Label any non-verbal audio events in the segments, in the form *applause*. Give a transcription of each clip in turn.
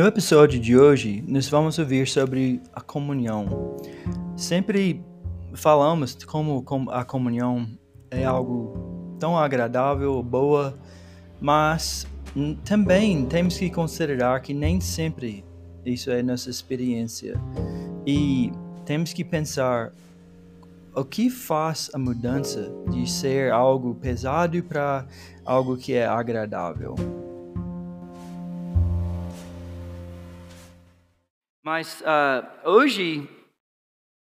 No episódio de hoje, nós vamos ouvir sobre a comunhão. Sempre falamos como a comunhão é algo tão agradável, boa, mas também temos que considerar que nem sempre isso é nossa experiência. E temos que pensar o que faz a mudança de ser algo pesado para algo que é agradável. Mas uh, hoje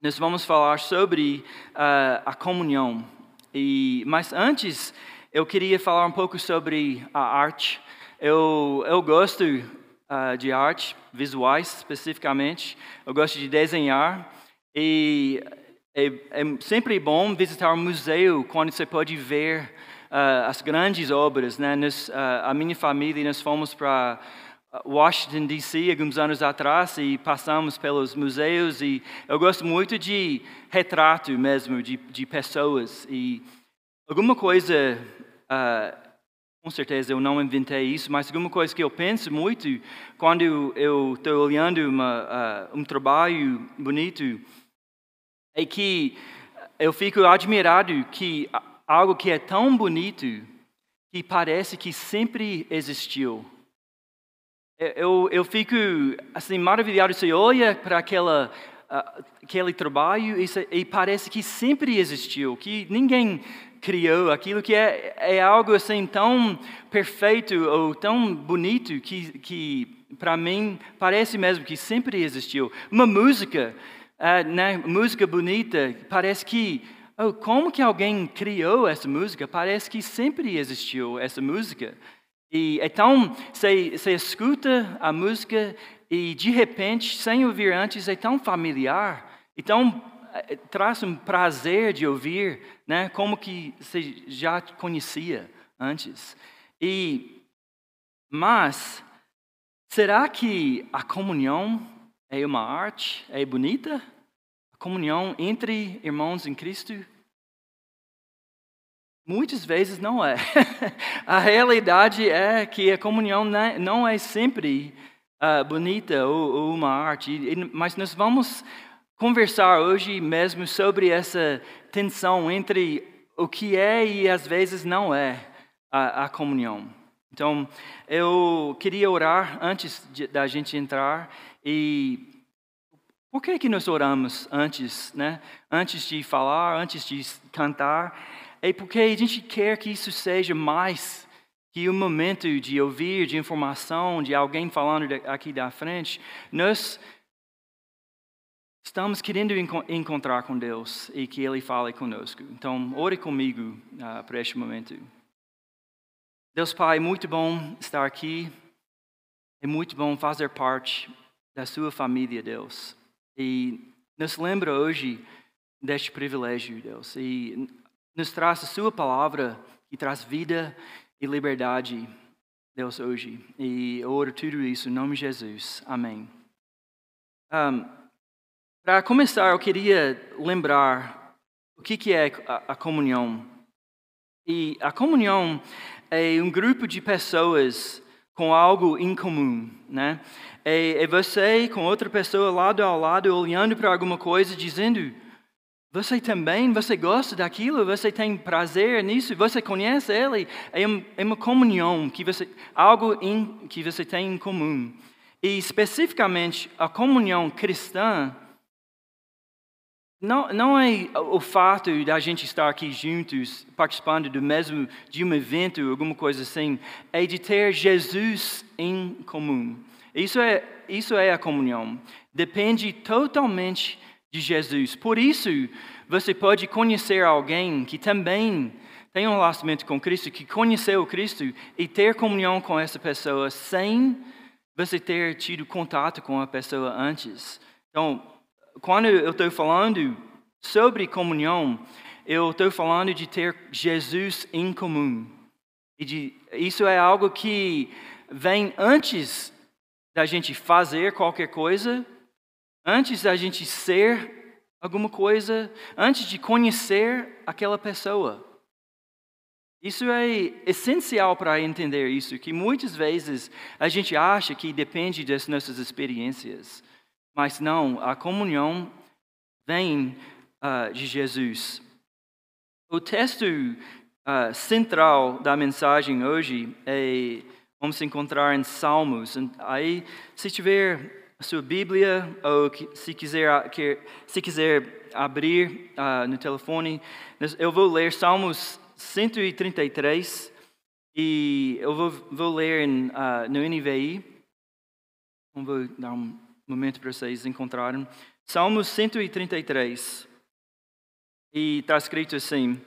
nós vamos falar sobre uh, a comunhão. E, mas antes, eu queria falar um pouco sobre a arte. Eu, eu gosto uh, de arte, visuais especificamente. Eu gosto de desenhar. E é, é sempre bom visitar um museu quando você pode ver as grandes obras. Né? Nos, a minha família, nós fomos para Washington, D.C., alguns anos atrás, e passamos pelos museus, e eu gosto muito de retrato mesmo, de, de pessoas. E alguma coisa, uh, com certeza eu não inventei isso, mas alguma coisa que eu penso muito quando eu estou olhando uma, uh, um trabalho bonito, é que eu fico admirado que algo que é tão bonito, que parece que sempre existiu. Eu, eu fico assim maravilhado. Você olha para aquela, uh, aquele trabalho e, e, parece que sempre existiu, que ninguém criou aquilo que é, é algo assim tão perfeito ou tão bonito que, que para mim parece mesmo que sempre existiu. Uma música, uh, né, música bonita, parece que oh, como que alguém criou essa música? Parece que sempre existiu essa música. E então você, você escuta a música e de repente, sem ouvir antes, é tão familiar, então traz um prazer de ouvir, né? Como que você já conhecia antes. E mas será que a comunhão é uma arte? É bonita? A comunhão entre irmãos em Cristo Muitas vezes não é. *laughs* a realidade é que a comunhão não é sempre uh, bonita ou, ou, uma arte, mas nós vamos conversar hoje mesmo sobre essa tensão entre o que é e às vezes não é a, a comunhão. Então, eu queria orar antes de, da gente entrar e por que que nós oramos antes, né? Antes de falar, antes de cantar? É porque a gente quer que isso seja mais que um momento de ouvir, de informação, de alguém falando aqui da frente. Nós estamos querendo encontrar com Deus e que Ele fale conosco. Então, ore comigo uh, para este momento. Deus Pai, muito bom estar aqui. É muito bom fazer parte da sua família, Deus. E nos lembra hoje deste privilégio, Deus. E nos traz a Sua palavra que traz vida e liberdade, Deus, hoje. E eu oro tudo isso em nome de Jesus. Amém. Um, Para começar, eu queria lembrar o que, que é a, a comunhão. E a comunhão é um grupo de pessoas com algo em comum, né? É, é você com outra pessoa lado ao lado olhando para alguma coisa, dizendo você também, você gosta daquilo, você tem prazer nisso, você conhece ele, é, um, é uma comunhão, que você, algo que você tem em comum. E especificamente a comunhão cristã não, não é o fato da gente estar aqui juntos, participando do mesmo, de um evento, alguma coisa assim, é de ter Jesus em comum. Isso é, isso é a comunhão. Depende totalmente de Jesus. Por isso, você pode conhecer alguém que também tem um relacionamento com Cristo, que conheceu Cristo e ter comunhão com essa pessoa sem você ter tido contato com a pessoa antes. Então, quando eu estou falando sobre comunhão, eu estou falando de ter Jesus em comum. E de, isso é algo que vem antes da gente fazer qualquer coisa, Antes da gente ser alguma coisa, antes de conhecer aquela pessoa. Isso é essencial para entender isso, que muitas vezes a gente acha que depende das nossas experiências, mas não, a comunhão vem uh, de Jesus. O texto uh, central da mensagem hoje é, vamos encontrar em Salmos. Aí, se tiver sua Bíblia ou se quiser, se quiser abrir uh, no telefone, eu vou ler Salmos 133 e eu vou, vou ler em, uh, no NVI. Vou dar um momento para vocês encontrarem. Salmos 133. E está escrito assim: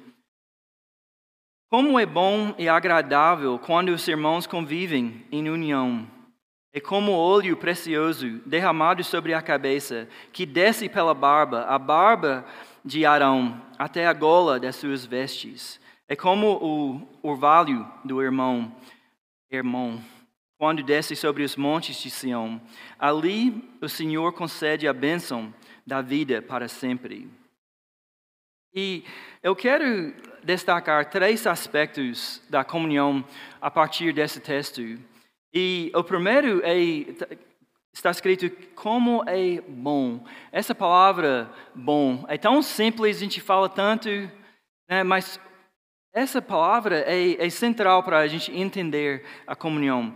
Como é bom e agradável quando os irmãos convivem em união. É como óleo precioso derramado sobre a cabeça, que desce pela barba, a barba de Arão, até a gola das suas vestes. É como o orvalho do irmão, irmão, quando desce sobre os montes de Sião. Ali o Senhor concede a bênção da vida para sempre. E eu quero destacar três aspectos da comunhão a partir desse texto. E o primeiro é está escrito como é bom. Essa palavra bom é tão simples, a gente fala tanto, né, mas essa palavra é, é central para a gente entender a comunhão.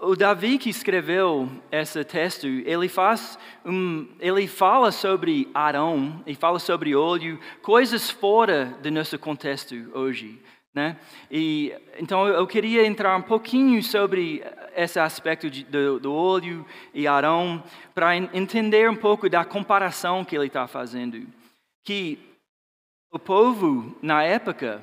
O Davi que escreveu esse texto, ele faz um, ele fala sobre Arão e fala sobre óleo, coisas fora do nosso contexto hoje, né? E então eu queria entrar um pouquinho sobre esse aspecto de, do, do óleo e Arão para entender um pouco da comparação que ele está fazendo, que o povo na época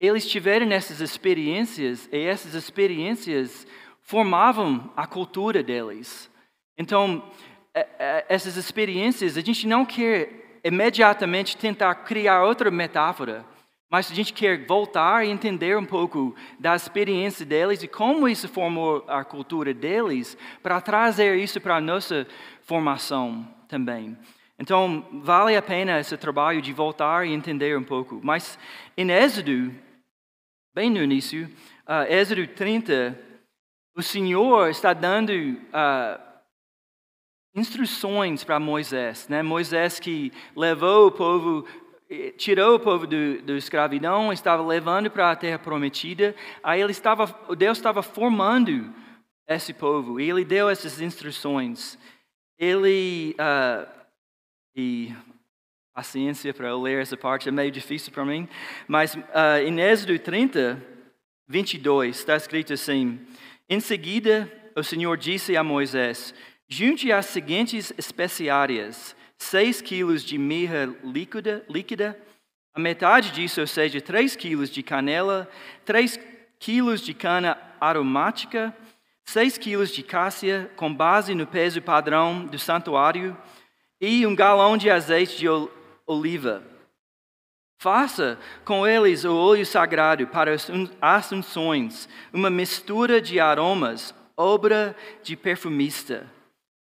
eles tiveram essas experiências e essas experiências formavam a cultura deles. Então, é, é, essas experiências, a gente não quer imediatamente tentar criar outra metáfora, mas a gente quer voltar e entender um pouco da experiência deles e como isso formou a cultura deles, para trazer isso para a nossa formação também. Então, vale a pena esse trabalho de voltar e entender um pouco. Mas em Êxodo, bem no início, uh, Êxodo 30, o Senhor está dando uh, instruções para Moisés. Né? Moisés que levou o povo, eh, tirou o povo do, do escravidão, estava levando para a terra prometida. Aí ele estava, Deus estava formando esse povo e ele deu essas instruções. Ele uh, e paciência para eu ler essa parte é meio difícil para mim, mas uh, em Êxodo 30, 22 está escrito assim: Em seguida, o Senhor disse a Moisés: Junte as seguintes especiárias 6 quilos de mirra líquida, líquida, a metade disso, ou seja, 3 quilos de canela, 3 quilos de cana aromática, 6 quilos de cássia, com base no peso padrão do santuário, e um galão de azeite de oliva. Faça com eles o óleo sagrado para as assunções, uma mistura de aromas, obra de perfumista.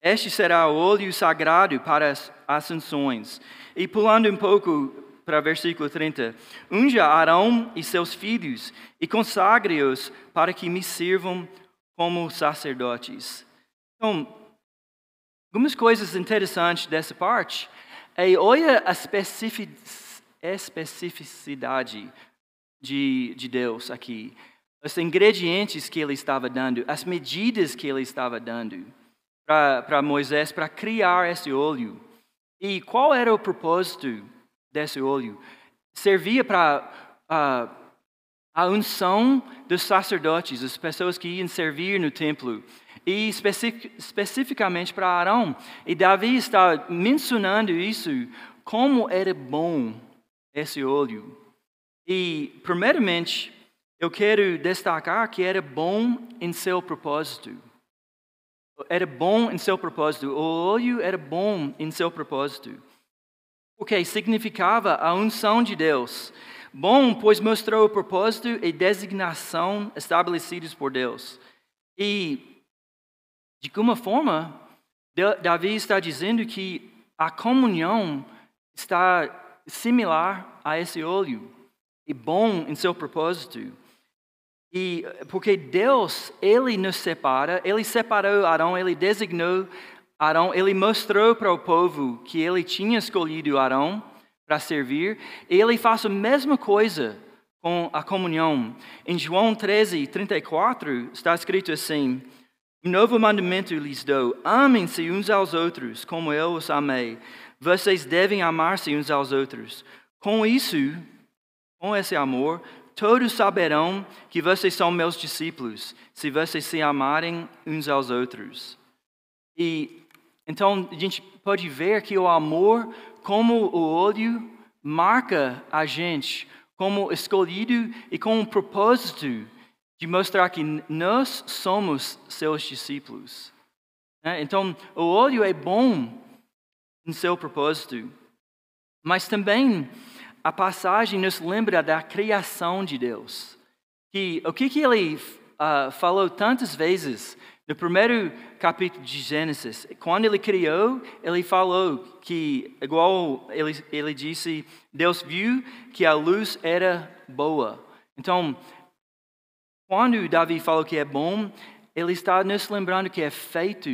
Este será o óleo sagrado para as unções. E pulando um pouco para o versículo 30, unja Arão e seus filhos e consagre-os para que me sirvam como sacerdotes. Então, algumas coisas interessantes dessa parte é, olha a especificidade de, de Deus aqui. Os ingredientes que ele estava dando, as medidas que ele estava dando para Moisés para criar esse óleo. E qual era o propósito desse óleo? Servia para uh, a unção dos sacerdotes, as pessoas que iam servir no templo e especificamente para Arão. E Davi está mencionando isso, como era bom esse óleo. E, primeiramente, eu quero destacar que era bom em seu propósito. Era bom em seu propósito. O óleo era bom em seu propósito. Porque significava a unção de Deus. Bom, pois mostrou o propósito e designação estabelecidos por Deus. E de alguma forma, Davi está dizendo que a comunhão está similar a esse óleo. e bom em seu propósito. E porque Deus, ele nos separa, ele separou Arão, ele designou Arão, ele mostrou para o povo que ele tinha escolhido Arão para servir, ele faz a mesma coisa com a comunhão. Em João 13, 34, está escrito assim: Um novo mandamento lhes dou: amem-se uns aos outros, como eu os amei. Vocês devem amar-se uns aos outros. Com isso, com esse amor, todos saberão que vocês são meus discípulos, se vocês se amarem uns aos outros. E então a gente pode ver que o amor, como o olho, marca a gente como escolhido e com um propósito de mostrar que nós somos seus discípulos. Né? Então, o olho é bom em seu propósito, mas também a passagem nos lembra da criação de Deus. Que o que, que ele uh, falou tantas vezes no primeiro capítulo de Gênesis, quando ele criou, ele falou que, igual ele, ele disse, Deus viu que a luz era boa. Então, quando Davi falou que é bom, ele está nos lembrando que é feito,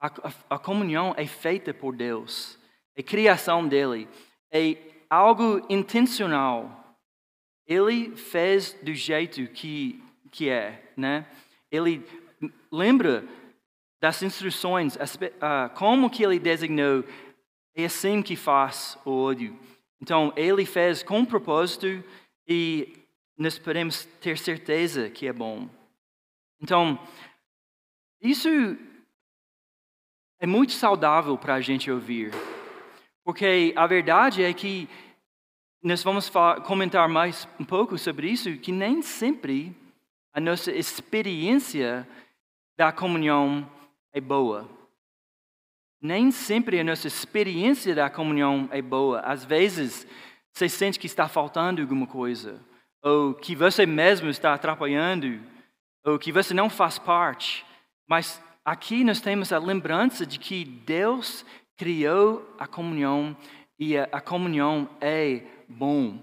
a, a, a comunhão é feita por Deus, é criação dele, é algo intencional. Ele fez do jeito que, que é, né? Ele lembra das instruções, como que ele designou, é assim que faz o ódio. Então, ele fez com propósito e nós podemos ter certeza que é bom. Então, isso é muito saudável para a gente ouvir, porque a verdade é que nós vamos comentar mais um pouco sobre isso, que nem sempre a nossa experiência da comunhão é boa. Nem sempre a nossa experiência da comunhão é boa. Às vezes, você sente que está faltando alguma coisa, ou que você mesmo está atrapalhando, ou que você não faz parte. Mas aqui nós temos a lembrança de que Deus criou a comunhão e a, comunhão é bom.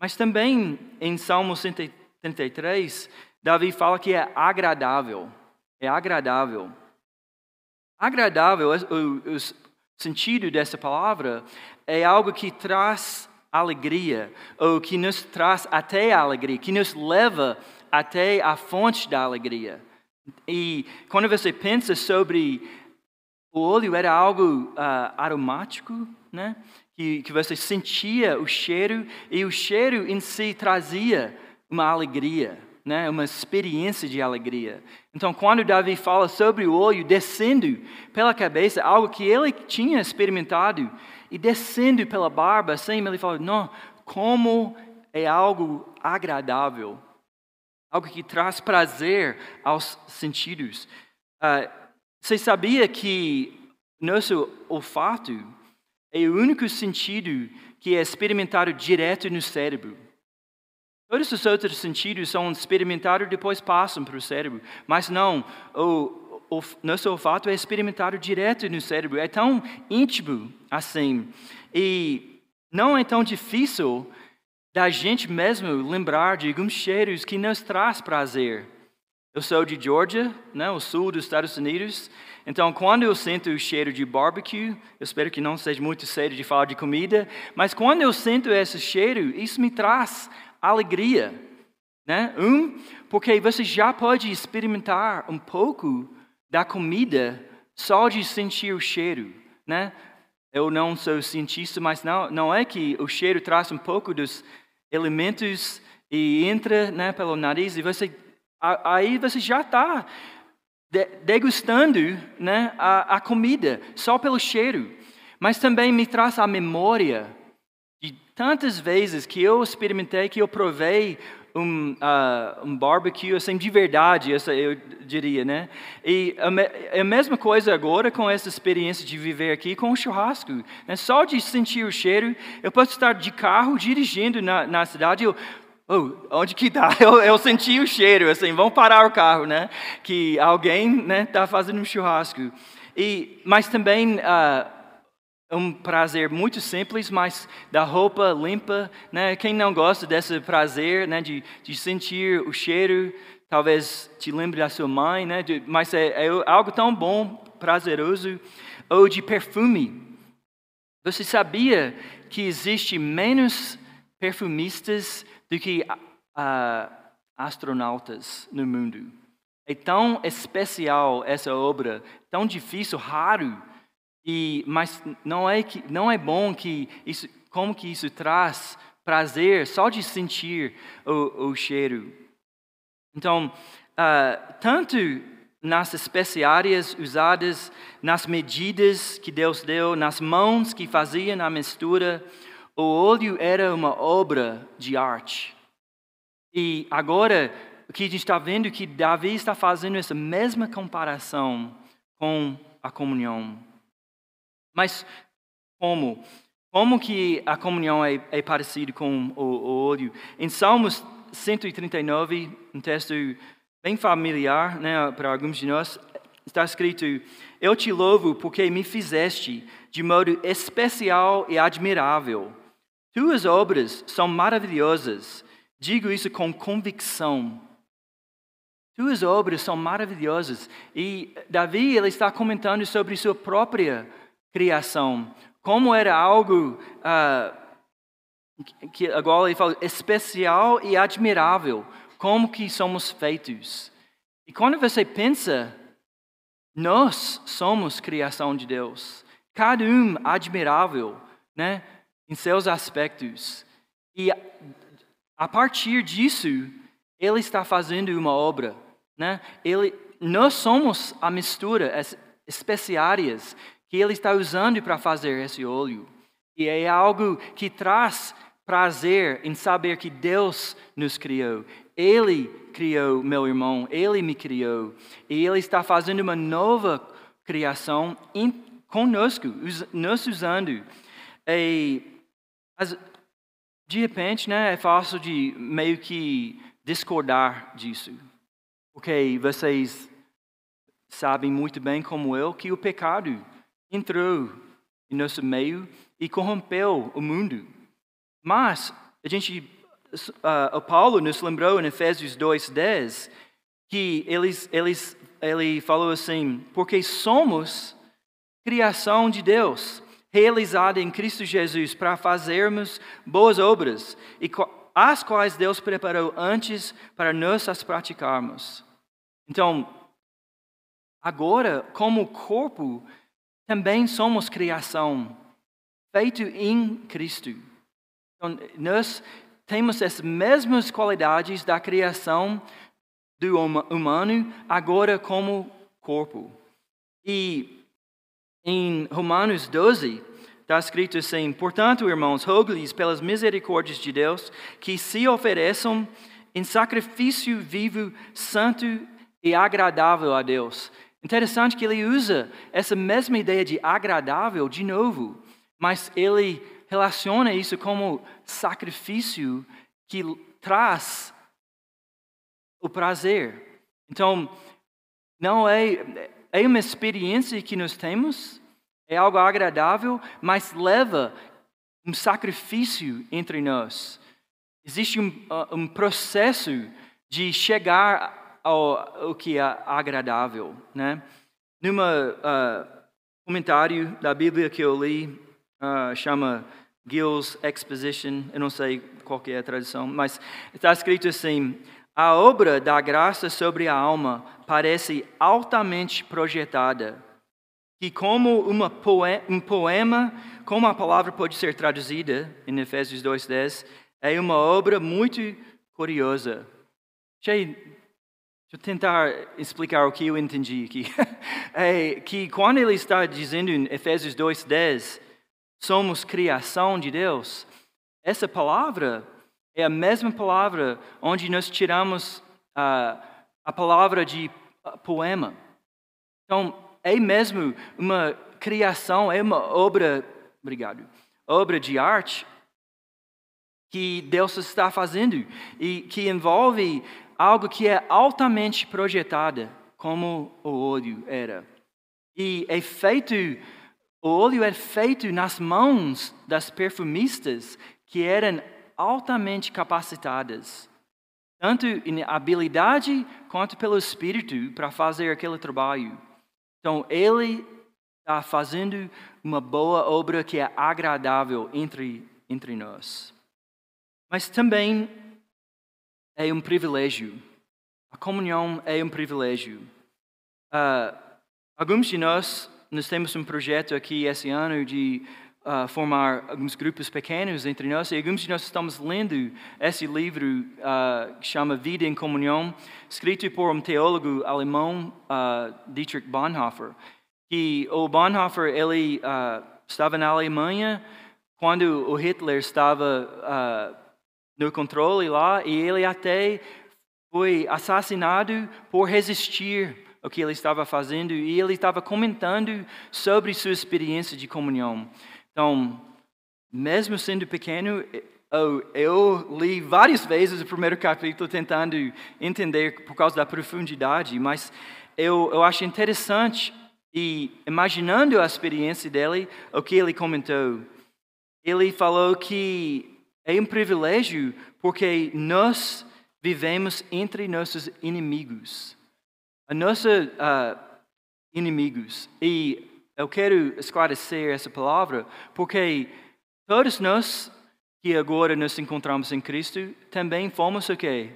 Mas também em Salmo 133, Davi fala que é agradável é agradável. Agradável, o, o sentido dessa palavra é algo que traz alegria, ou que nos traz até a alegria, que nos leva até a fonte da alegria. E quando você pensa sobre o óleo, era algo uh, aromático, né? Que, que você sentia o cheiro, e o cheiro em si trazia uma alegria né, uma experiência de alegria. Então, quando Davi fala sobre o olho descendo pela cabeça, algo que ele tinha experimentado, e descendo pela barba, assim, ele fala: não, como é algo agradável, algo que traz prazer aos sentidos. Uh, você sabia que nosso olfato é o único sentido que é experimentado direto no cérebro? Todos os outros sentidos são experimentados e depois passam para o cérebro. Mas não, o, o nosso olfato é experimentado direto no cérebro. É tão íntimo assim. E não é tão difícil da gente mesmo lembrar de alguns cheiros que nos traz prazer. Eu sou de Georgia, né, o sul dos Estados Unidos. Então, quando eu sinto o cheiro de barbecue, eu espero que não seja muito sério de falar de comida, mas quando eu sinto esse cheiro, isso me traz alegria. Né? Um, porque você já pode experimentar um pouco da comida só de sentir o cheiro. Né? Eu não sou cientista, mas não, não é que o cheiro traz um pouco dos elementos e entra né, pelo nariz e você aí você já está degustando né, a, a comida só pelo cheiro. Mas também me traz a memória tantas vezes que eu experimentei, que eu provei um, uh, um barbecue assim de verdade, essa eu diria, né? E a, a, mesma coisa agora com essa experiência de viver aqui com o churrasco. Né? Só de sentir o cheiro, eu posso estar de carro dirigindo na, na cidade, eu Oh, onde que está? *laughs* Eu, eu, senti o cheiro, assim, vamos parar o carro, né? Que alguém está né, tá fazendo um churrasco. E, mas também uh, um prazer muito simples, mas da roupa limpa, né? Quem não gosta desse prazer, né? De, de sentir o cheiro, talvez te lembre da sua mãe, né? De, mas é, é algo tão bom, prazeroso. Ou de perfume. Você sabia que existe menos perfumistas do que uh, astronautas no mundo? É tão especial essa obra, tão difícil, raro e, mas não é, que, não é bom que isso, como que isso traz prazer só de sentir o, o cheiro. Então, uh, tanto nas especiarias usadas, nas medidas que Deus deu, nas mãos que faziam a mistura, o óleo era uma obra de arte. E agora, o que a gente está vendo é que Davi está fazendo essa mesma comparação com a comunhão. Mas como? Como que a comunhão é, é parecida com o, o óleo? Em Salmos 139, um texto bem familiar né, para alguns de nós, está escrito: Eu te louvo porque me fizeste de modo especial e admirável. Tuas obras são maravilhosas. Digo isso com convicção. Tuas obras são maravilhosas. E Davi ele está comentando sobre sua própria criação, como era algo uh, que agora ele fala especial e admirável, como que somos feitos. E quando você pensa, nós somos criação de Deus, cada um admirável, né, em seus aspectos. E a partir disso, ele está fazendo uma obra, né? Ele, nós somos a mistura, as especiarias que ele está usando para fazer esse óleo. E é algo que traz prazer em saber que Deus nos criou. Ele criou meu irmão, ele me criou. E ele está fazendo uma nova criação em, conosco, nos usando. E, as, de repente, né, é fácil de meio que discordar disso. Porque vocês sabem muito bem, como eu, que o pecado entrou em nosso meio e corrompeu o mundo. Mas a gente, uh, o Paulo nos lembrou em Efésios 2:10 que eles, eles, ele falou assim: porque somos criação de Deus, realizada em Cristo Jesus para fazermos boas obras e as quais Deus preparou antes para nós as praticarmos. Então, agora, como corpo, também somos criação, feito em Cristo. Então, nós temos as mesmas qualidades da criação do humano, agora como corpo. E em Romanos 12, está escrito assim: Portanto, irmãos, rogo-lhes pelas misericórdias de Deus que se ofereçam em sacrifício vivo, santo e agradável a Deus. Interessante que ele usa essa mesma ideia de agradável de novo, mas ele relaciona isso como sacrifício que traz o prazer. Então, não é, é uma experiência que nós temos, é algo agradável, mas leva um sacrifício entre nós. Existe um, uh, um processo de chegar ao, ao que é agradável. Né? Numa uh, comentário da Bíblia que eu li, uh, chama Gill's Exposition, eu não sei qual é a tradução, mas está escrito assim: a obra da graça sobre a alma parece altamente projetada, que como poema, um poema, como a palavra pode ser traduzida em Efésios 2:10, é uma obra muito curiosa. Deixa eu tentar explicar o que eu entendi aqui. *laughs* É que quando ele está dizendo em Efésios 2,10, somos criação de Deus, essa palavra é a mesma palavra onde nós tiramos uh, a palavra de poema. Então, é mesmo uma criação, é uma obra, obrigado, obra de arte que Deus está fazendo e que envolve algo que é altamente projetada, como o óleo era. E é feito o óleo é feito nas mãos das perfumistas que eram altamente capacitadas, tanto em habilidade quanto pelo espírito, para fazer aquele trabalho. Então, ele está fazendo uma boa obra que é agradável entre, entre nós. Mas também é um privilégio. A comunhão é um privilégio. Uh, alguns de nós, nós temos um projeto aqui esse ano de uh, formar alguns grupos pequenos entre nós, e alguns de nós estamos lendo esse livro uh, que chama Vida em Comunhão, escrito por um teólogo alemão, Dietrich Bonhoeffer. Que o Bonhoeffer ele estava na Alemanha quando o Hitler estava no controle lá, e ele até foi assassinado por resistir ao que ele estava fazendo, e ele estava comentando sobre sua experiência de comunhão. Então, mesmo sendo pequeno, eu, li várias vezes o primeiro capítulo tentando entender por causa da profundidade, mas eu, eu acho interessante e imaginando a experiência dele, o que ele comentou. Ele falou que é um privilégio porque nós vivemos entre nossos inimigos. A nossa uh, inimigos. E eu quero esclarecer essa palavra porque todos nós que agora nos encontramos em Cristo também fomos o quê?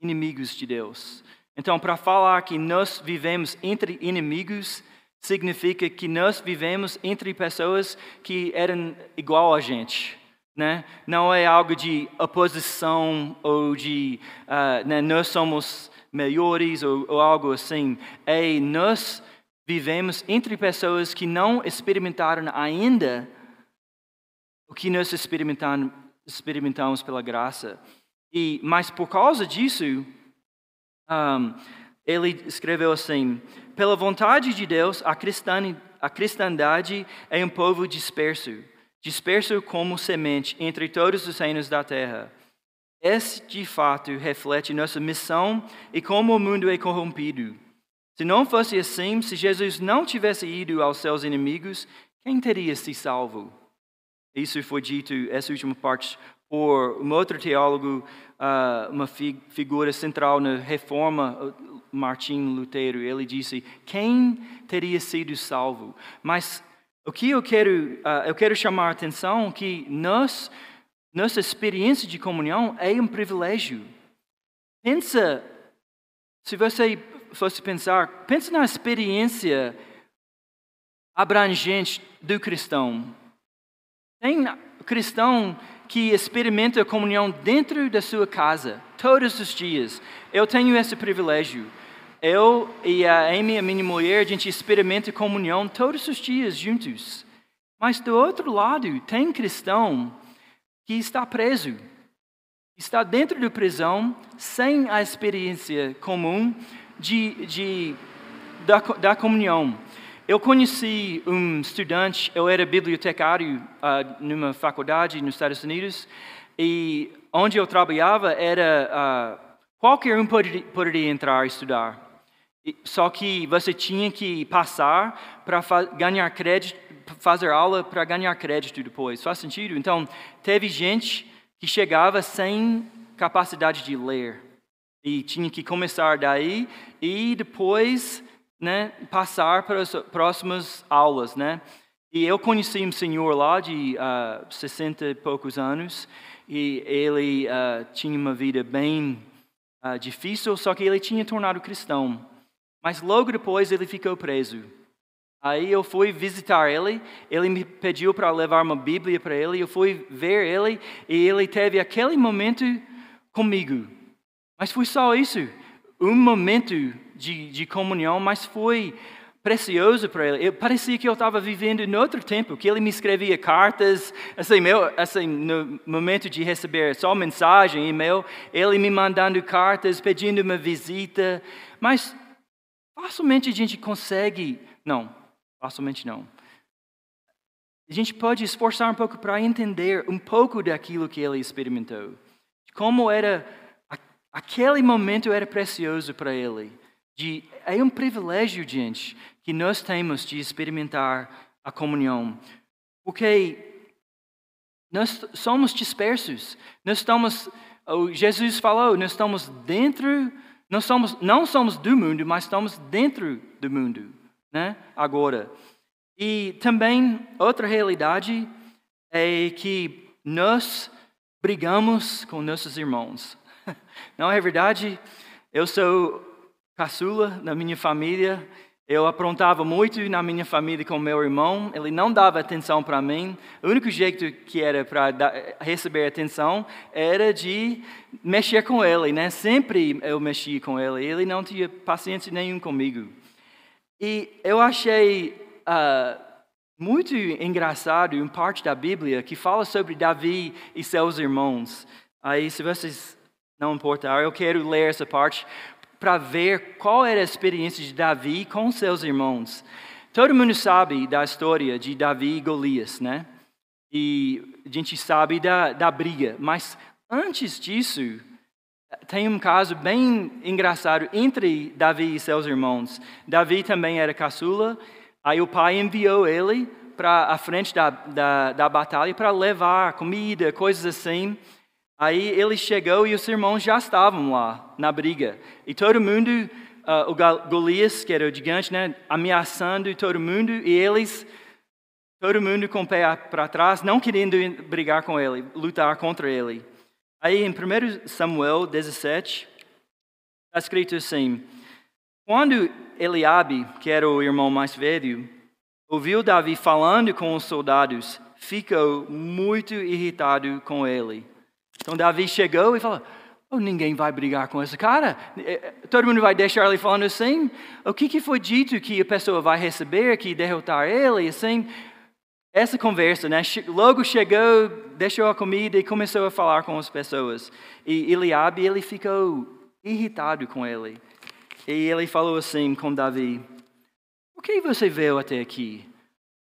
Inimigos de Deus. Então, para falar que nós vivemos entre inimigos, significa que nós vivemos entre pessoas que eram igual a gente. Né? Não é algo de oposição ou de uh, né, nós somos melhores ou, ou, algo assim. É nós vivemos entre pessoas que não experimentaram ainda o que nós experimentamos, pela graça. E mas por causa disso, um, ele escreveu assim: pela vontade de Deus, a, cristã, a cristandade é um povo disperso disperso como semente entre todos os reinos da terra. Esse, de fato, reflete nossa missão e como o mundo é corrompido. Se não fosse assim, se Jesus não tivesse ido aos seus inimigos, quem teria se salvo? Isso foi dito, essa última parte, por um outro teólogo, ah, uma figura central na reforma, Martim Lutero. Ele disse: Quem teria sido salvo? Mas o que eu quero, uh, eu quero chamar a atenção que nós, nossa experiência de comunhão é um privilégio. Pensa, se você fosse pensar, pensa na experiência abrangente do cristão. Tem cristão que experimenta a comunhão dentro da sua casa, todos os dias. Eu tenho esse privilégio. Eu e a Amy, a minha mulher, a gente experimenta comunhão todos os dias juntos. Mas do outro lado, tem cristão que está preso, está dentro da prisão, sem a experiência comum de, de, da, da comunhão. Eu conheci um estudante, eu era bibliotecário uh, numa faculdade nos Estados Unidos, e onde eu trabalhava era. Uh, qualquer um poderia, poderia entrar e estudar. Só que você tinha que passar para ganhar crédito, fazer aula para ganhar crédito depois. Faz sentido? Então, teve gente que chegava sem capacidade de ler e tinha que começar daí e depois, né, passar para as próximas aulas, né? E eu conheci um senhor lá de uh, ah, 60 e poucos anos e ele uh, tinha uma vida bem uh, difícil, só que ele tinha tornado cristão. Mas logo depois ele ficou preso. Aí eu fui visitar ele, ele me pediu para levar uma Bíblia para ele, eu fui ver ele e ele teve aquele momento comigo. Mas foi só isso, um momento de, de comunhão, mas foi precioso para ele. Eu, parecia que eu estava vivendo em outro tempo, que ele me escrevia cartas, assim, meu, assim, no momento de receber só mensagem, e-mail, ele me mandando cartas, pedindo uma visita, mas Facilmente a gente consegue. Não, facilmente não. A gente pode esforçar um pouco para entender um pouco daquilo que ele experimentou. Como era. Aquele momento era precioso para ele. De, é um privilégio, gente, que nós temos de experimentar a comunhão. Porque nós somos dispersos. Nós estamos, Jesus falou, nós estamos dentro, nós somos, não somos do mundo, mas estamos dentro do mundo, né? Agora. E também outra realidade é que nós brigamos com nossos irmãos. *laughs* Não é verdade? Eu sou caçula na minha família. Eu aprontava muito na minha família com meu irmão. Ele não dava atenção para mim. O único jeito que era para receber atenção era de mexer com ele, né? Sempre eu mexia com ele. Ele não tinha paciência nenhum comigo. E eu achei uh, muito engraçado uma parte da Bíblia que fala sobre Davi e seus irmãos. Aí, se vocês não importar, eu quero ler essa parte para ver qual era a experiência de Davi com seus irmãos. Todo mundo sabe da história de Davi e Golias, né? E a gente sabe da, da briga. Mas antes disso, tem um caso bem engraçado entre Davi e seus irmãos. Davi também era caçula, aí o pai enviou ele para a frente da, da, da batalha para levar comida, coisas assim. Aí ele chegou e os irmãos já estavam lá na briga. E todo mundo, uh, o Golias, que era o gigante, né, ameaçando todo mundo, e eles, todo mundo com o pé para trás, não querendo brigar com ele, lutar contra ele. Aí em 1 Samuel 17, está escrito assim: Quando Eliabe, que era o irmão mais velho, ouviu Davi falando com os soldados, ficou muito irritado com ele. Então Davi chegou e falou: oh, ninguém vai brigar com esse cara. É, é, todo mundo vai deixar ele falando assim. O que, que foi dito que a pessoa vai receber, que derrotar ele, assim? Essa conversa, né? Logo chegou, deixou a comida e começou a falar com as pessoas. E Eliabe, ele ficou irritado com ele. E ele falou assim com Davi: O que você veio até aqui?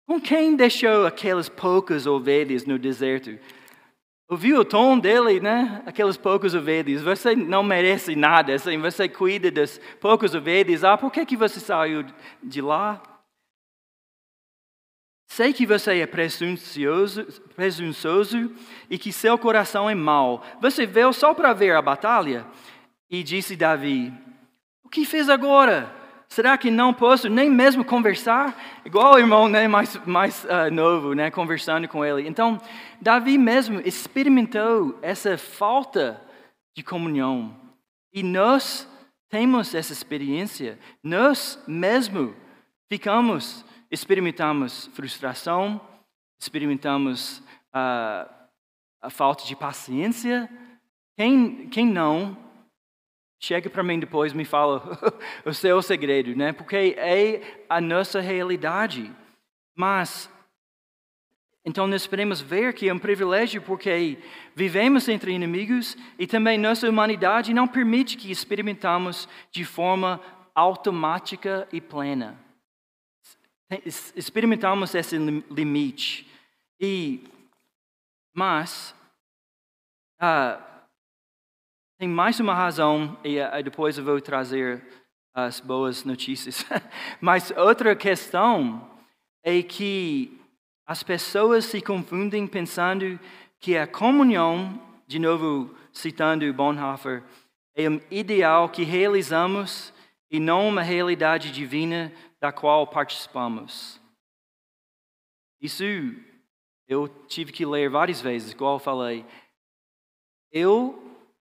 Com quem deixou aquelas poucas ovelhas no deserto? Ouviu o tom dele, né? Aquelas poucas ovelhas. Você não merece nada, assim, você cuida das poucas ovelhas. Ah, por que, que você saiu de lá? Sei que você é presunçoso, presunçoso e que seu coração é mau. Você veio só para ver a batalha? E disse Davi: O que fez agora? Será que não posso nem mesmo conversar? Igual o irmão né, mais, mais uh, novo, né, conversando com ele. Então, Davi mesmo experimentou essa falta de comunhão. E nós temos essa experiência. Nós mesmo ficamos, experimentamos frustração, experimentamos uh, a falta de paciência. Quem, quem não Chega para mim depois me fala *laughs* o seu segredo, né? Porque é a nossa realidade. Mas, então nós podemos ver que é um privilégio porque vivemos entre inimigos e também nossa humanidade não permite que experimentamos de forma automática e plena. Experimentamos esse limite. E, mas, uh, tem mais uma razão, e eh, depois eu vou trazer as boas notícias. *laughs* Mas outra questão é que as pessoas se confundem pensando que a comunhão, de novo citando Bonhoeffer, é um ideal que realizamos e não uma realidade divina da qual participamos. Isso eu tive que ler várias vezes, igual eu falei. Eu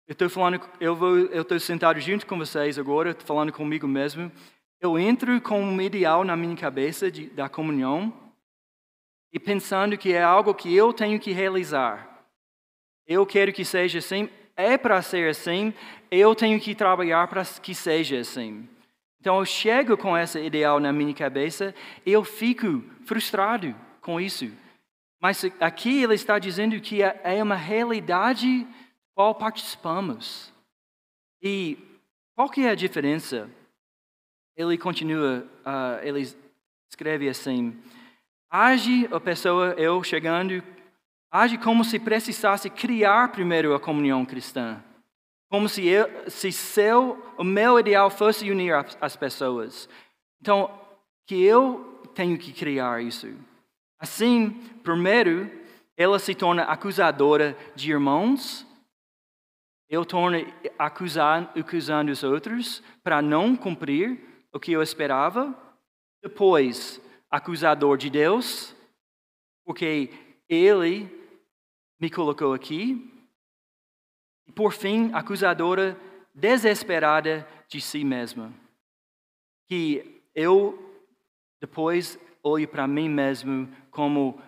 eu estou falando, eu vou, eu estou sentado junto com vocês agora, falando comigo mesmo. Eu entro com um ideal na minha cabeça de, da comunhão e pensando que é algo que eu tenho que realizar. Eu quero que seja assim, é para ser assim, eu tenho que trabalhar para que seja assim. Então eu chego com esse ideal na minha cabeça e eu fico frustrado com isso. Mas aqui ele está dizendo que é, é uma realidade qual participamos. E qual que é a diferença? Ele continua, uh, ele escreve assim: age a pessoa, eu chegando, age como se precisasse criar primeiro a comunhão cristã. Como se, eu, se seu, o meu ideal fosse unir as pessoas. Então, que eu tenho que criar isso. Assim, primeiro, ela se torna acusadora de irmãos, eu torno acusar, acusando os outros para não cumprir o que eu esperava. Depois, acusador de Deus, porque Ele me colocou aqui. E por fim, acusadora desesperada de si mesma. Que eu depois olho para mim mesmo como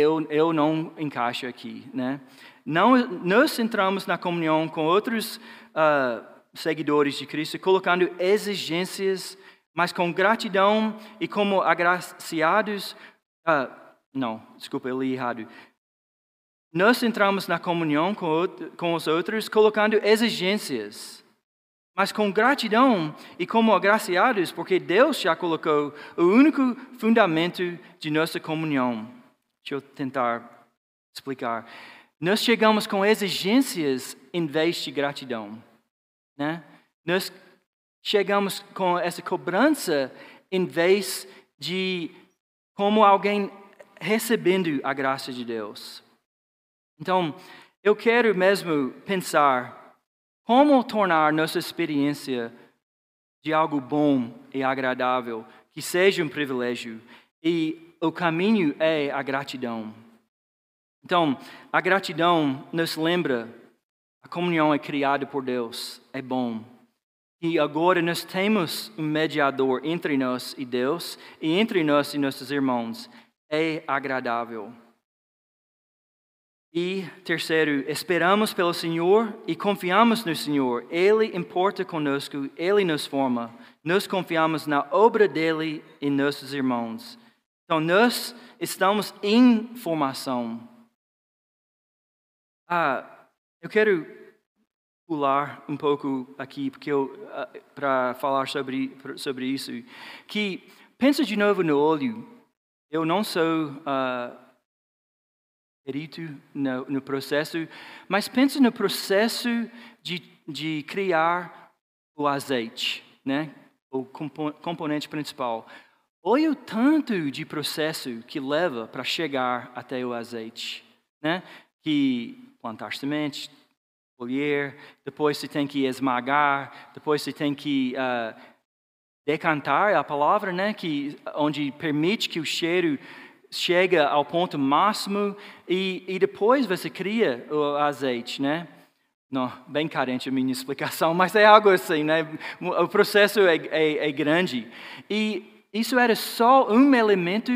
eu, eu não encaixo aqui, né? Não, nós entramos na comunhão com outros uh, seguidores de Cristo, colocando exigências, mas com gratidão e como agraciados. Uh, não, desculpa, eu li errado. Nós entramos na comunhão com, com os outros colocando exigências, mas com gratidão e como agraciados, porque Deus já colocou o único fundamento de nossa comunhão. Deixa eu tentar explicar. Nós chegamos com exigências em vez de gratidão. Né? Nós chegamos com essa cobrança em vez de como alguém recebendo a graça de Deus. Então, eu quero mesmo pensar como tornar nossa experiência de algo bom e agradável, que seja um privilégio, e o caminho é a gratidão. Então, a gratidão nos lembra a comunhão é criada por Deus, é bom. E agora nós temos um mediador entre nós e Deus, e entre nós e nossos irmãos, é agradável. E terceiro, esperamos pelo Senhor e confiamos no Senhor. Ele importa conosco, Ele nos forma. Nós confiamos na obra dele em nossos irmãos. Então, nós estamos em formação. Ah, eu quero pular um pouco aqui porque ah, para falar sobre sobre isso. Que pensa de novo no olho. Eu não sou uh, perito no, no, processo, mas pensa no processo de, de criar o azeite, né? O componente principal. Olha o tanto de processo que leva para chegar até o azeite, né? Que plantar sementes, colher, depois você tem que esmagar, depois você tem que uh, decantar a palavra, né, que, onde permite que o cheiro chegue ao ponto máximo e, e depois você cria o azeite, né? Não, bem carente a minha *laughs* explicação, mas é algo assim, né? O processo é, é, é grande. E isso era só um elemento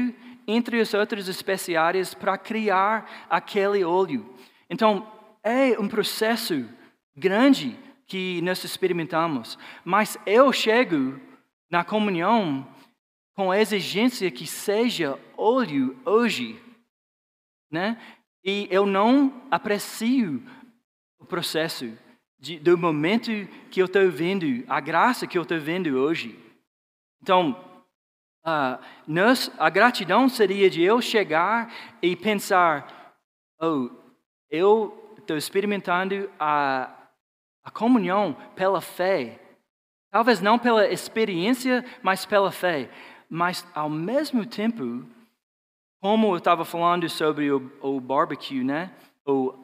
entre as outras especiarias para criar aquele óleo. Então, é um processo grande que nós experimentamos, mas eu chego na comunhão com a exigência que seja óleo hoje, né? E eu não aprecio o processo de, do momento que eu estou vendo, a graça que eu estou vendo hoje. Então, uh, nós, a gratidão seria de eu chegar e pensar, oh, eu estou experimentando a, a comunhão pela fé. Talvez não pela experiência, mas pela fé. Mas, ao mesmo tempo, como eu estava falando sobre o, o barbecue, né? o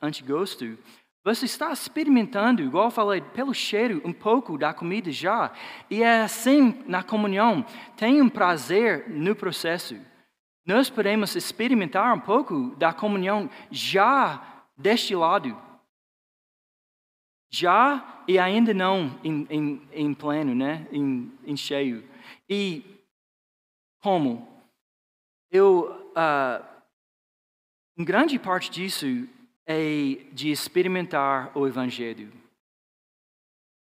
antigosto, você está experimentando, igual eu falei, pelo cheiro, um pouco da comida já. E é assim na comunhão. Tem um prazer no processo nós podemos experimentar um pouco da comunhão já deste lado. Já e ainda não em, em, em pleno, né? em, em cheio. E como? Eu, uh, em grande parte disso é de experimentar o Evangelho.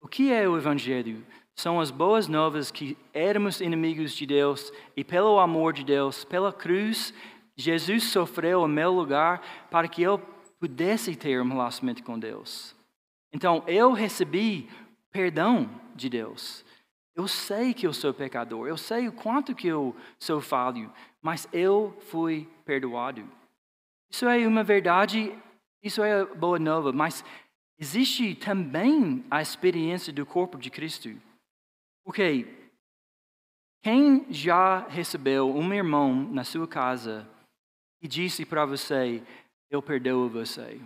O que é o Evangelho? são as boas novas que éramos inimigos de Deus e pelo amor de Deus, pela cruz, Jesus sofreu o meu lugar para que eu pudesse ter um relacionamento com Deus. Então, eu recebi perdão de Deus. Eu sei que eu sou pecador, eu sei o quanto que eu sou falho, mas eu fui perdoado. Isso é uma verdade, isso é boa nova, mas existe também a experiência do corpo de Cristo. Ok, Quem já recebeu um irmão na sua casa e disse para você, eu perdoo você?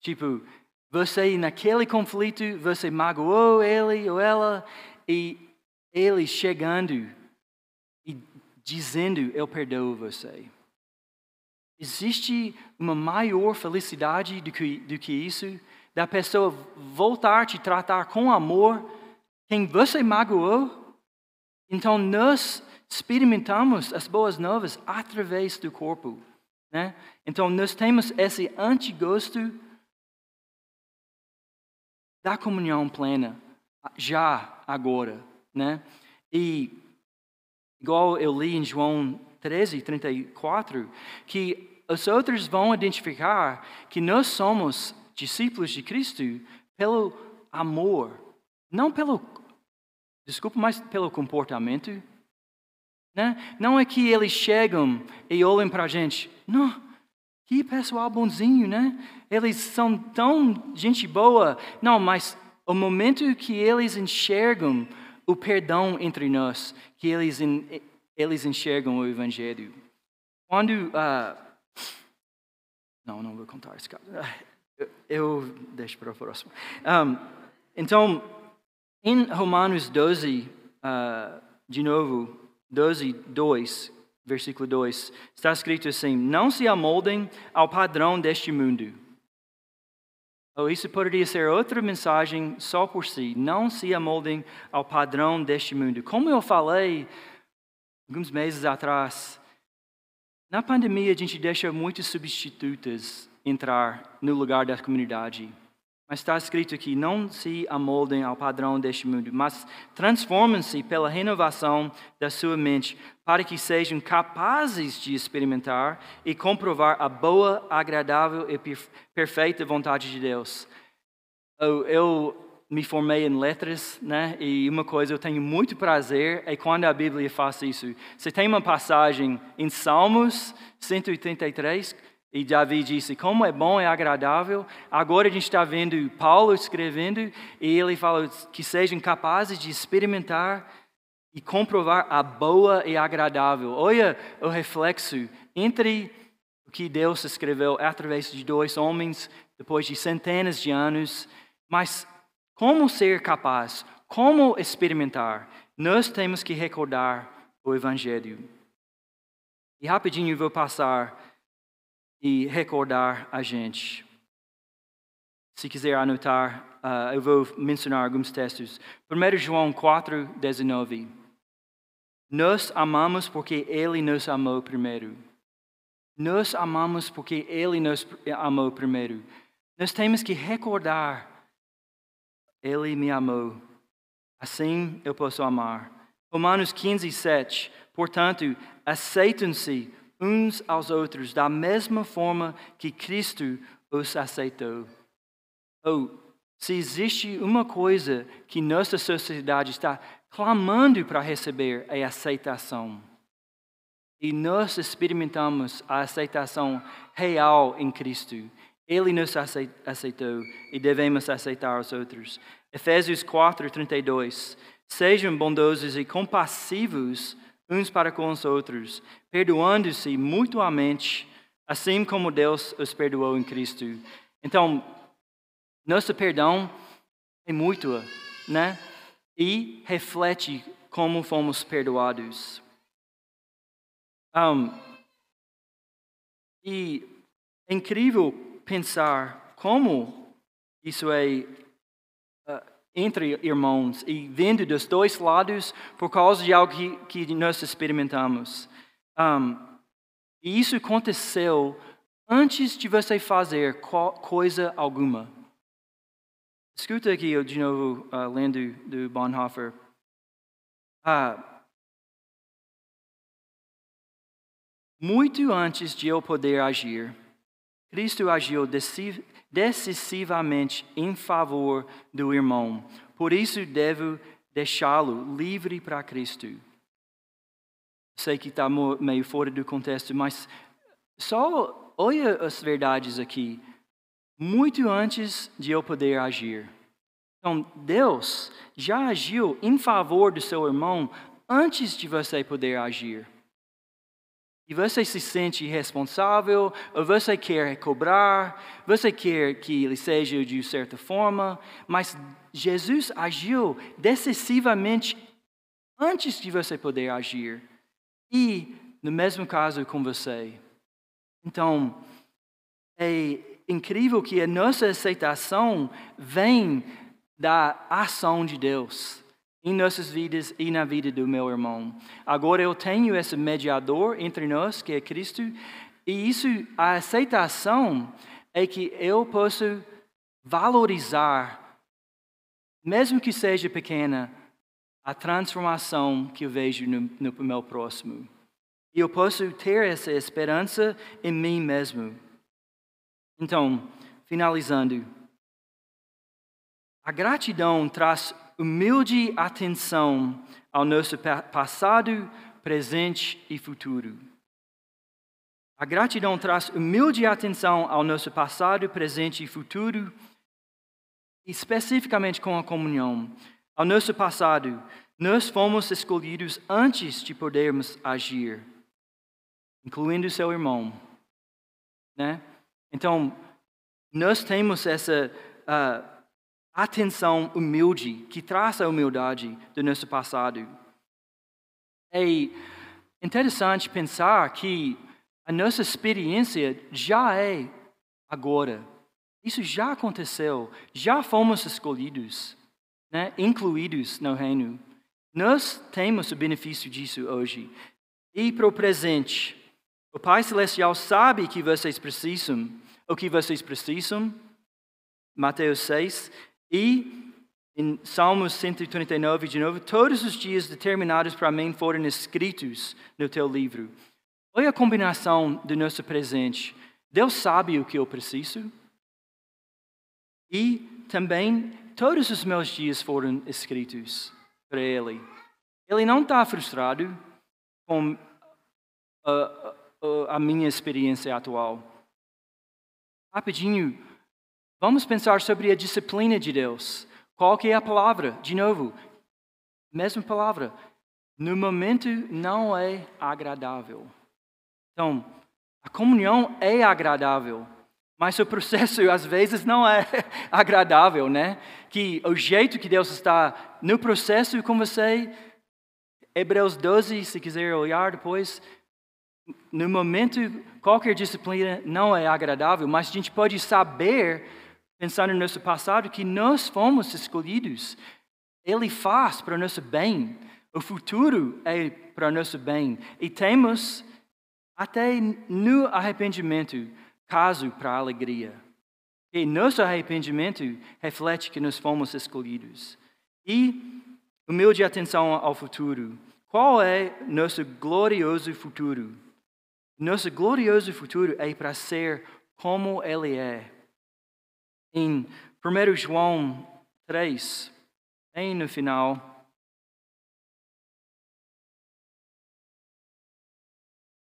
Tipo, você naquele conflito, você magoou ele ou ela e ele chegando e dizendo, eu perdoo você. Existe uma maior felicidade do que, do que isso? Da pessoa voltar a te tratar com amor quem você magoou? Então, nós experimentamos as boas novas através do corpo. Né? Então, nós temos esse antigosto da comunhão plena, já agora. Né? E, igual eu li em João 13, 34, que os outros vão identificar que nós somos discípulos de Cristo pelo amor, não pelo Desculpa, mas pelo comportamento. Né? Não é que eles chegam e olham para a gente. Não, que pessoal bonzinho, né? Eles são tão gente boa. Não, mas o momento que eles enxergam o perdão entre nós, que eles, eles enxergam o Evangelho. Quando. Uh, não, não vou contar esse caso. Eu, eu deixo para o próximo. Um, então, em Romanos 12, uh, ah, de novo, 12, 2, versículo 2, está escrito assim: Não se amoldem ao padrão deste mundo. Ou isso poderia ser outra mensagem só por si. Não se amoldem ao padrão deste mundo. Como eu falei alguns meses atrás, na pandemia a gente deixa muitos substitutos entrar no lugar da comunidade. Mas está escrito aqui: não se amoldem ao padrão deste mundo, mas transformem-se pela renovação da sua mente, para que sejam capazes de experimentar e comprovar a boa, agradável e perfeita vontade de Deus. Eu, me formei em letras, né? E uma coisa eu tenho muito prazer é quando a Bíblia faz isso. Você tem uma passagem em Salmos 183 e Davi disse: Como é bom e agradável. Agora a gente está vendo Paulo escrevendo e ele fala que sejam capazes de experimentar e comprovar a boa e agradável. Olha o reflexo entre o que Deus escreveu através de dois homens depois de centenas de anos. Mas como ser capaz? Como experimentar? Nós temos que recordar o Evangelho. E rapidinho eu vou passar e recordar a gente. Se quiser anotar, uh, eu vou mencionar alguns textos. 1 João 4, 19. Nós amamos porque Ele nos amou primeiro. Nós amamos porque Ele nos amou primeiro. Nós temos que recordar: Ele me amou. Assim eu posso amar. Romanos 15, 7. Portanto, aceitem-se uns aos outros da mesma forma que Cristo os aceitou. Ou, se existe uma coisa que nossa sociedade está clamando para receber, é aceitação. E nós experimentamos a aceitação real em Cristo. Ele nos aceitou e devemos aceitar os outros. Efésios 4, 32. Sejam bondosos e compassivos uns para com os outros, perdoando-se mutuamente, assim como Deus os perdoou em Cristo. Então, nosso perdão é mútua, né? E reflete como fomos perdoados. Um, e é incrível pensar como isso é entre irmãos e vindo dos dois lados por causa de algo que, que nós experimentamos. Um, e isso aconteceu antes de você fazer coisa alguma. Escuta aqui eu de novo uh, lendo do Bonhoeffer. Uh, muito antes de eu poder agir, Cristo agiu decisivamente em favor do irmão. Por isso devo deixá-lo livre para Cristo. Sei que está meio fora do contexto, mas só olha as verdades aqui, muito antes de eu poder agir. Então, Deus já agiu em favor do seu irmão antes de você poder agir. E você se sente responsável, ou você quer cobrar, você quer que ele seja de certa forma, mas Jesus agiu decisivamente antes de você poder agir. E no mesmo caso com você. Então, é incrível que a nossa aceitação vem da ação de Deus em nossas vidas e na vida do meu irmão. Agora eu tenho esse mediador entre nós, que é Cristo, e isso, a aceitação é que eu posso valorizar, mesmo que seja pequena, a transformação que eu vejo no, no meu próximo. E eu posso ter essa esperança em mim mesmo. Então, finalizando, a gratidão traz humilde atenção ao nosso passado, presente e futuro. A gratidão traz humilde atenção ao nosso passado, presente e futuro, especificamente com a comunhão. Ao nosso passado, nós fomos escolhidos antes de podermos agir, incluindo seu irmão. Né? Então, nós temos essa uh, atenção humilde, que traz a humildade do nosso passado. É interessante pensar que a nossa experiência já é agora. Isso já aconteceu, já fomos escolhidos, né? incluídos no reino. Nós temos o benefício disso hoje. E para o presente, o Pai Celestial sabe que vocês precisam, o que vocês precisam. Mateus 6, e em Salmos 139, de novo, todos os dias determinados para mim foram escritos no teu livro. Olha a combinação do nosso presente. Deus sabe o que eu preciso. E também todos os meus dias foram escritos para Ele. Ele não está frustrado com a, a, a minha experiência atual. Rapidinho, Vamos pensar sobre a disciplina de Deus. Qual que é a palavra? De novo, mesma palavra. No momento não é agradável. Então, a comunhão é agradável, mas o processo *laughs* às vezes não é *laughs* agradável, né? Que o jeito que Deus está no processo com você, Hebreus 12, se quiser olhar depois, no momento qualquer disciplina não é agradável, mas a gente pode saber pensar no nosso passado, que nós fomos escolhidos. Ele faz para o nosso bem. O futuro é para o nosso bem. E temos, até no arrependimento, caso para a alegria. E nosso arrependimento reflete que nós fomos escolhidos. E humilde atenção ao futuro. Qual é nosso glorioso futuro? Nosso glorioso futuro é para ser como Ele é. Em 1 João 3, bem no final,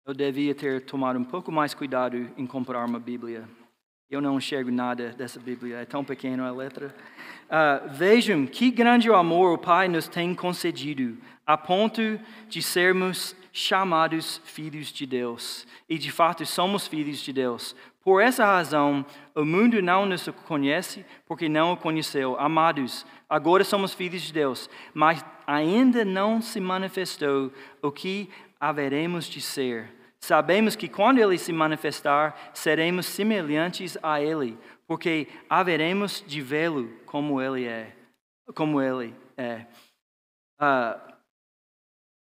eu devia ter tomado um pouco mais cuidado em comprar uma Bíblia. Eu não enxergo nada dessa Bíblia, é tão pequena a letra. Uh, vejam que grande amor o Pai nos tem concedido, a ponto de sermos chamados filhos de Deus. E de fato somos filhos de Deus. Por essa razão, o mundo não nos conhece porque não o conheceu. Amados, agora somos filhos de Deus, mas ainda não se manifestou o que haveremos de ser. Sabemos que quando ele se manifestar, seremos semelhantes a ele, porque haveremos de vê-lo como ele é. Como ele é. Uh,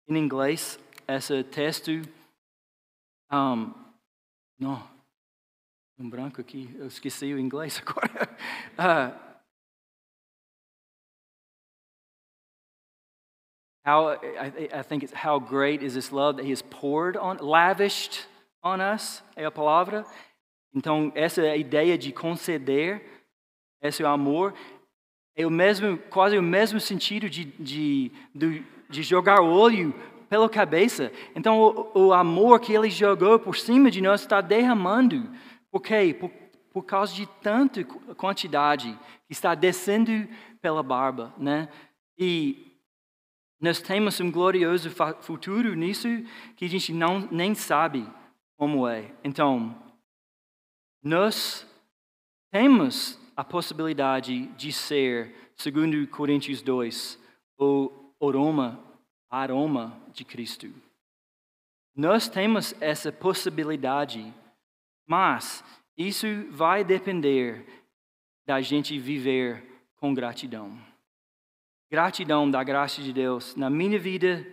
em inglês, esse texto. Um, não, um branco aqui, eu esqueci o inglês *laughs* agora. Uh, how I, think it's how great is this love that He has poured on, lavished on us é a palavra. Então essa é ideia de conceder, esse é o amor é o mesmo, quase o mesmo sentido de, de, de, de jogar olho pela cabeça. Então, o, o, amor que ele jogou por cima de nós está derramando por quê? Por, por causa de tanta quantidade que está descendo pela barba, né? E Nós temos um glorioso futuro nisso que a gente não nem sabe como é. Então, nós temos a possibilidade de ser, segundo Coríntios 2, o aroma, aroma de Cristo. Nós temos essa possibilidade, mas isso vai depender da gente viver com gratidão. Gratidão da graça de Deus na minha vida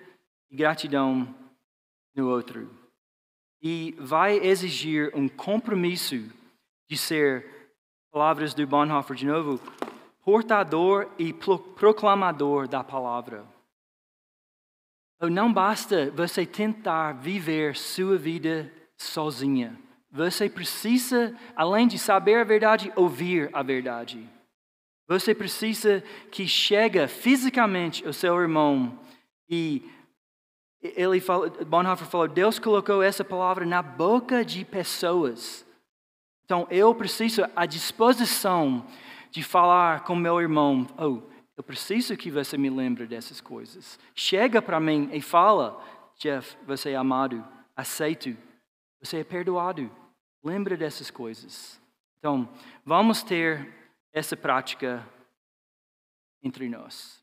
e gratidão no outro. E vai exigir um compromisso de ser, palavras do Bonhoeffer de novo, portador e proclamador da palavra. Não basta você tentar viver sua vida sozinha. Você precisa, além de saber a verdade, ouvir a verdade. Você precisa que chegue fisicamente o seu irmão e ele falou, Bonhoeffer falou, Deus colocou essa palavra na boca de pessoas. Então eu preciso a disposição de falar com meu irmão. Oh, eu preciso que você me lembre dessas coisas. Chega para mim e fala: Jeff, você é amado, aceito, você é perdoado. Lembra dessas coisas. Então, vamos ter essa prática entre nós.